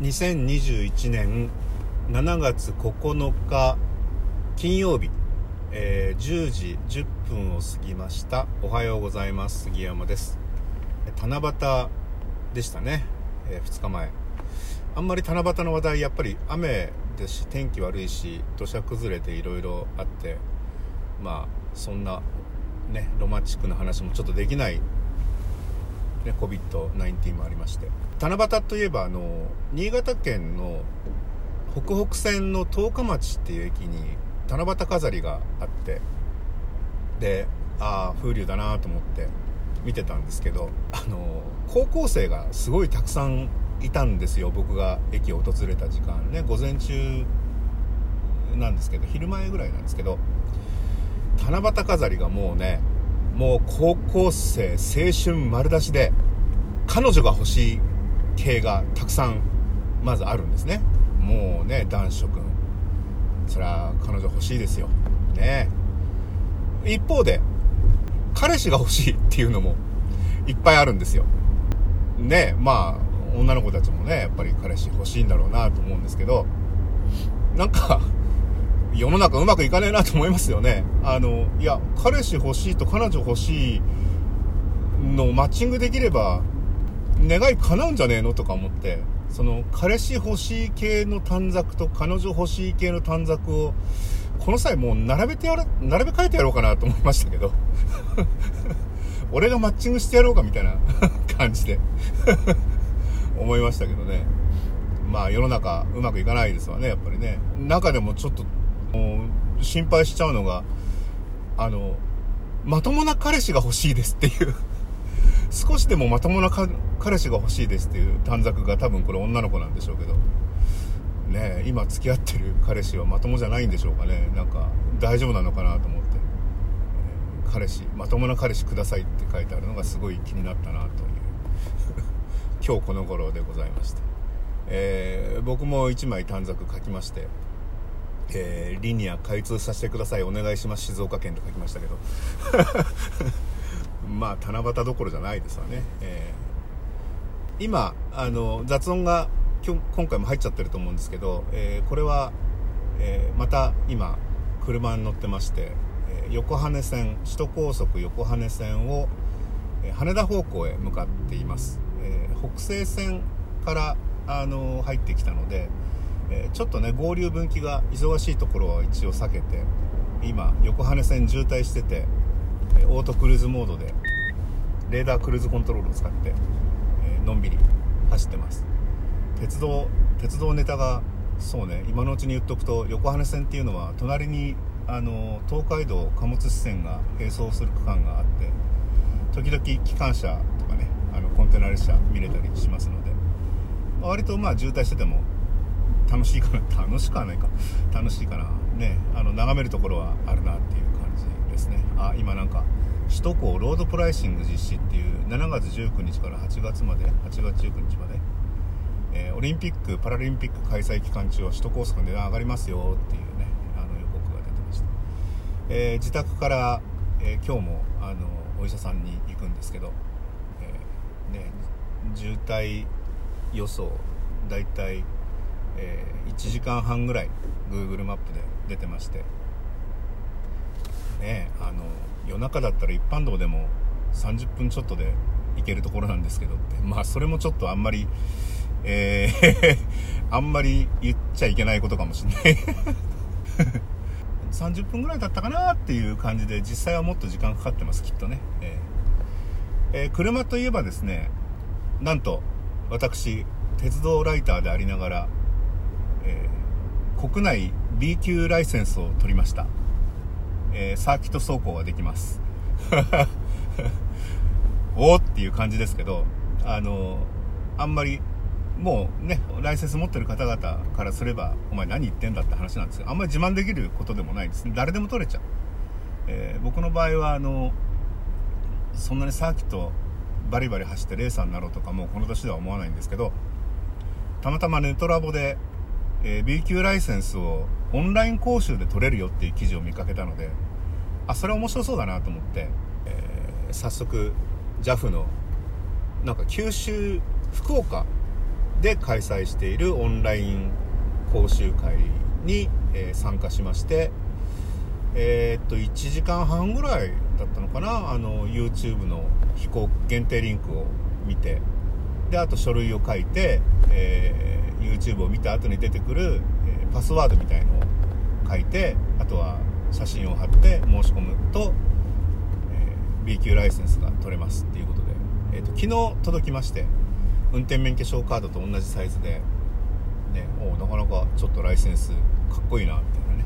2021年7月9日金曜日、えー、10時10分を過ぎました。おはようございます。杉山です。七夕でしたね、えー、2日前。あんまり七夕の話題やっぱり雨ですし天気悪いし土砂崩れていろいろあってまあそんなねロマンチックな話もちょっとできないね、COVID-19 もありまして。七夕といえば、あの、新潟県の北北線の十日町っていう駅に七夕飾りがあって、で、ああ、風流だなと思って見てたんですけど、あの、高校生がすごいたくさんいたんですよ、僕が駅を訪れた時間ね、午前中なんですけど、昼前ぐらいなんですけど、七夕飾りがもうね、もう高校生、青春丸出しで、彼女が欲しい系がたくさん、まずあるんですね。もうね、男子くん。そりゃ、彼女欲しいですよ。ね一方で、彼氏が欲しいっていうのも、いっぱいあるんですよ。ねまあ、女の子たちもね、やっぱり彼氏欲しいんだろうなと思うんですけど、なんか、世の中うまくいかねえなと思いますよね。あの、いや、彼氏欲しいと彼女欲しいのマッチングできれば、願い叶うんじゃねえのとか思って、その、彼氏欲しい系の短冊と彼女欲しい系の短冊を、この際もう並べてやる、並べ替えてやろうかなと思いましたけど。俺がマッチングしてやろうかみたいな 感じで 思いましたけどね。まあ世の中うまくいかないですわね、やっぱりね。中でもちょっと心配しちゃうのが、あの、まともな彼氏が欲しいですっていう 少しでもまともな彼氏が欲しいですっていう短冊が多分これ女の子なんでしょうけど、ね今付き合ってる彼氏はまともじゃないんでしょうかね。なんか大丈夫なのかなと思って。彼氏、まともな彼氏くださいって書いてあるのがすごい気になったなという 今日この頃でございまして。えー、僕も1枚短冊書きまして、えー、リニア開通させてください。お願いします。静岡県と書きましたけど。まあ七夕どころじゃないですわね、えー、今あの雑音が今今回も入っちゃってると思うんですけど、えー、これは、えまた今車に乗ってまして、え横羽線首都高速横羽線を、え羽田方向へ向かっています、え北西線からあの入ってきたのでえー、ちょっとね合流分岐が忙しいところは一応避けて今横羽線渋滞してて、えオートクルーズモードでレーダークルーズコントロールを使って、えー、のんびり走ってます。鉄道鉄道ネタがそうね今のうちに言っとくと横羽線っていうのは隣にあの東海道貨物支線が並走する区間があって時々機関車とかねあのコンテナ列車見れたりしますので、割とまあ渋滞してても楽しいかな楽しくはないか。楽しいかなねあの眺めるところはあるなっていう感じですね。あ今なんか首都高ロードプライシング実施っていう7月19日から8月まで8月19日まで、えー、オリンピック・パラリンピック開催期間中は首都高速の値段上がりますよっていうねあの予告が出てました、えー、自宅から、えー、今日もあのお医者さんに行くんですけど、えね渋滞予想だいたいえー、1時間半ぐらい Google マップで出てまして。ねあの夜中だったら一般道でも30分ちょっとで行けるところなんですけどって。まあそれもちょっとあんまりえー あんまり言っちゃいけないことかもしんない。30分ぐらいだったかなっていう感じで実際はもっと時間かかってますきっとね、えーえー、車といえばですねなんと私鉄道ライターでありながらえー、国内 B 級ライセンスを取りました、えー、サーキット走行ができます。おっていう感じですけどあのあんまりもうねライセンス持ってる方々からすればお前何言ってんだって話なんですけどあんまり自慢できることでもないですね。誰でも取れちゃう、えー、僕の場合はあのそんなにサーキットバリバリ走ってレーサーになろうとかもうこの年では思わないんですけどたまたまネトラボでえー、B 級ライセンスをオンライン講習で取れるよっていう記事を見かけたので、あ、それ面白そうだなと思って、えー、早速 JAF の、なんか九州、福岡で開催しているオンライン講習会に、えー、参加しましてえー、っと1時間半ぐらいだったのかなあの YouTube の飛行限定リンクを見てであと書類を書いて、えー、YouTube を見た後に出てくる、えパスワードみたいのを書いてあとは写真を貼って申し込むと、え B 級ライセンスが取れますっていうことで、えーと、と昨日届きまして運転免許証カードと同じサイズで、ね、おなかなかちょっとライセンスかっこいいなみたいなね。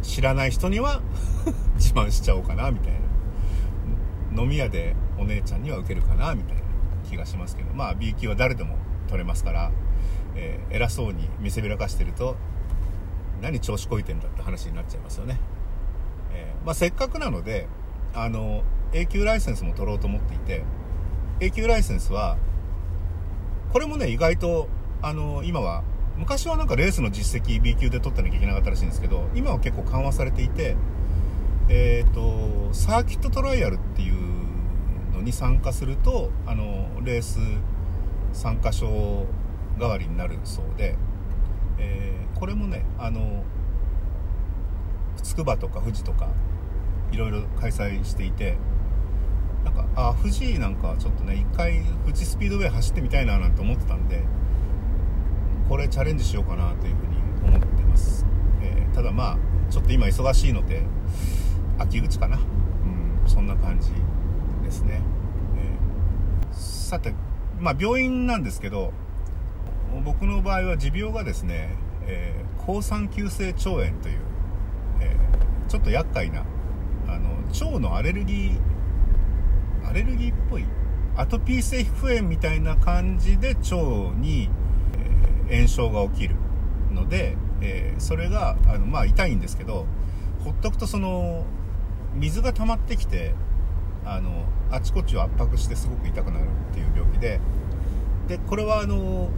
知らない人には 自慢しちゃおうかなみたいな。飲み屋でお姉ちゃんには受けるかなみたいな。気がしますけどまあ B 級は誰でも取れますから、えー、偉そうに見せびらかしてると何調子こいてんだって話になっちゃいますよね、えー、まあ、せっかくなのであの A 級ライセンスも取ろうと思っていて A 級ライセンスはこれもね意外とあの今は昔はなんかレースの実績 B 級で取ってなきゃいけなかったらしいんですけど今は結構緩和されていてえっ、ー、とサーキットトライアルっていうに参加するとあのレース参加証代わりになるそうでえー、これもねあの筑波とか富士とかいろいろ開催していてなんかあ富士なんかちょっとね一回富士スピードウェイ走ってみたいななんて思ってたんでこれチャレンジしようかなというふうに思ってます、えー、ただまあちょっと今忙しいので秋口かな。うんそんな感じ。ですね、えー、さてまあ病院なんですけど僕の場合は持病がですね、えー、抗酸球性腸炎という、えー、ちょっと厄介なあの腸のアレルギーアレルギーっぽいアトピー性皮膚炎みたいな感じで腸に、えー、炎症が起きるので、えそれがあの、まあ、痛いんですけどほっとくとその水が溜まってきてあのあちこちを圧迫してすごく痛くなるっていう病気ででこれはあの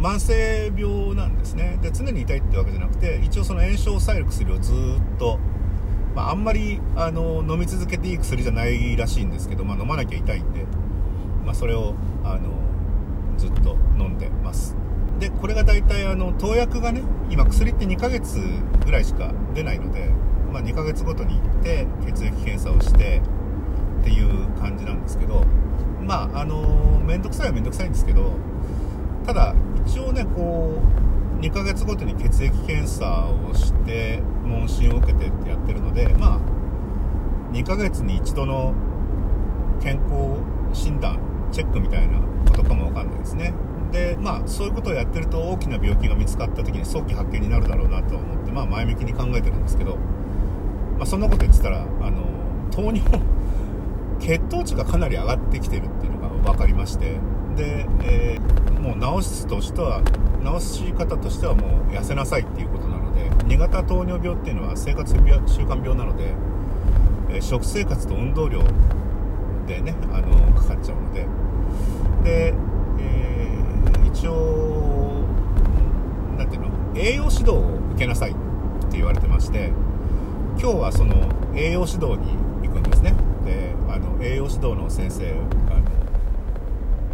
慢性病なんですね。で常に痛いってわけじゃなくて一応その炎症を抑える薬をずっと、まあ、あんまりあの飲み続けていい薬じゃないらしいんですけど、まあ、飲まなきゃ痛いんで、まあ、それをあのずっと飲んでます。でこれが大体あの投薬がね今薬って2ヶ月ぐらいしか出ないので、まあ、2ヶ月ごとに行って血液検査をしてっていう感じなんですけどまああの面倒くさいは面倒くさいんですけどただ一応ねこう2ヶ月ごとに血液検査をして問診を受けてってやってるのでまあ2ヶ月に一度の健康診断チェックみたいなことかもわかんないですね。でまあそういうことをやってると大きな病気が見つかった時に早期発見になるだろうなと思ってまあ前向きに考えてるんですけどまあそんなこと言ってたらあの糖尿血糖値がかなり上がってきてるっていうのが分かりまして。で、えー、もう治すとしては治し方としてはもう痩せなさいっていうことなので2型糖尿病っていうのは生活習慣病なので、えー、食生活と運動量でねあのかかっちゃうので。で、えー、一応何ていうの栄養指導を受けなさいって言われてまして今日はその栄養指導に行くんですね。であの栄養指導の先生あの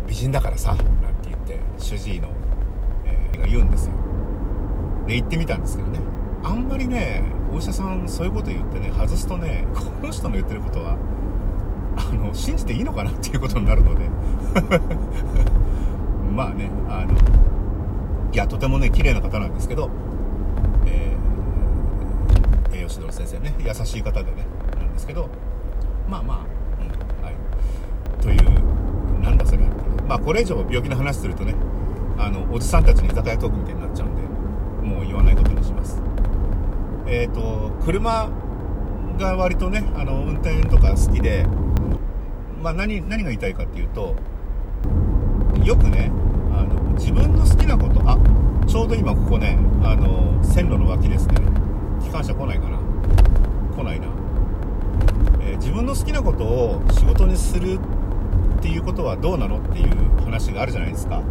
美人だからさ」なんて言って主治医の、えー、が言うんですよ。で行ってみたんですけどね。あんまりねお医者さんそういうこと言ってね外すとねこの人の言ってることはあの信じていいのかなっていうことになるので。まあねあのいやとてもね綺麗な方なんですけど、えー、栄養指導の先生ね優しい方でねなんですけどまあまあ、うんはい、というなんだそれまあこれ以上病気の話するとねあのおじさんたちの居酒屋トークみたいになっちゃうんでもう言わないことにします。えっ、ー、と車が割とねあの運転とか好きでまあ何何が言いたいかっていうとよくねあの自分の好きなことあちょうど今ここねあの線路の脇ですね。機関車来ないかな？来ないな、自分の好きなことを仕事にするっていうことはどうなのっていう話があるじゃないですか。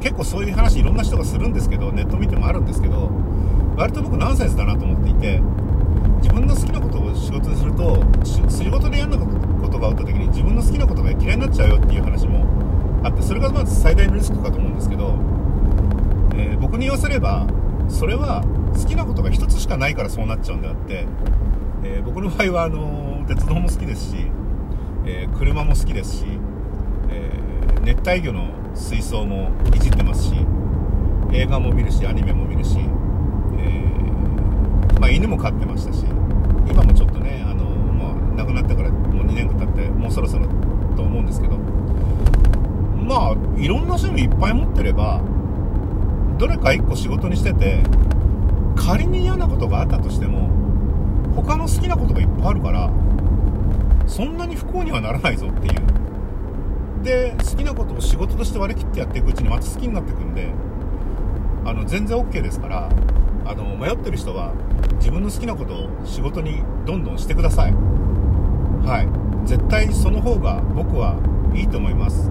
結構そういう話いろんな人がするんですけどネット見てもあるんですけど割と僕ナンセンスだなと思っていて自分の好きなことを仕事にすると仕事でやんなことがあった時に自分の好きなことが嫌いになっちゃうよっていう話もあってそれがまず最大のリスクかと思うんですけど、えー、僕に言わせればそれは好きなことが一つしかないからそうなっちゃうんであって、えー、僕の場合はあの鉄道も好きですし、えー、車も好きですし、え熱帯魚の水槽もいじってますし映画も見るしアニメも見るし、えまあ、犬も飼ってましたし今もちょっとねあの、まあ、亡くなってからもう2年経ってもうそろそろと思うんですけどまあいろんな趣味いっぱい持ってればどれか1個仕事にしてて仮に嫌なことがあったとしても他の好きなことがいっぱいあるからそんなに不幸にはならないぞっていう。で好きなことを仕事として割り切ってやっていくうちにまた好きになっていくんであの全然 OK ですからあの迷ってる人は自分の好きなことを仕事にどんどんしてください。はい。絶対その方が僕はいいと思います。